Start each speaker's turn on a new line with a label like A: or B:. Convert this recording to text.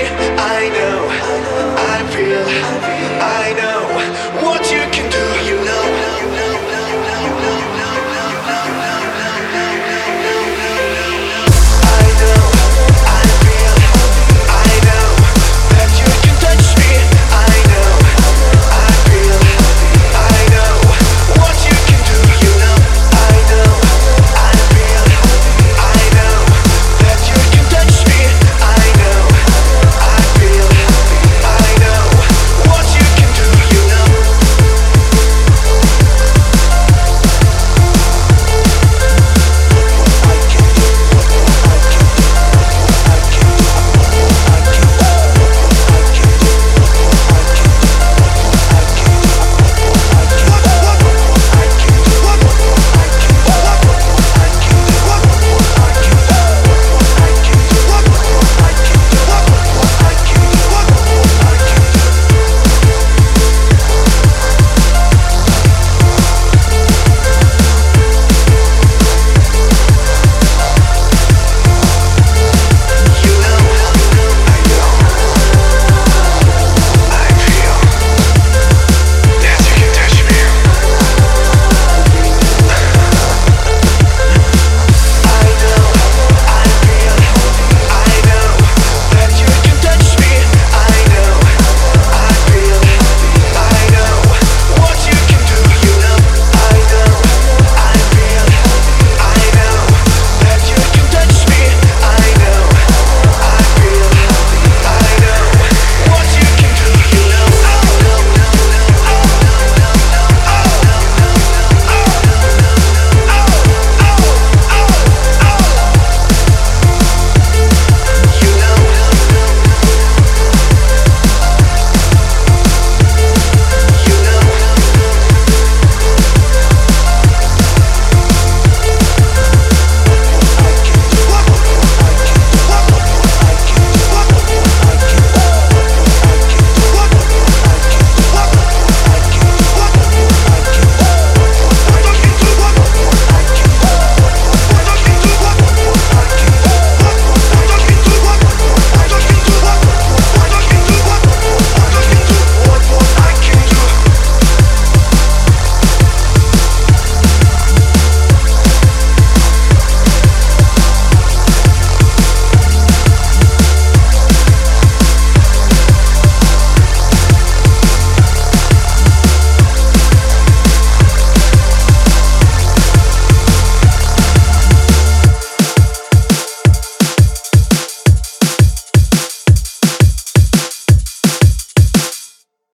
A: I know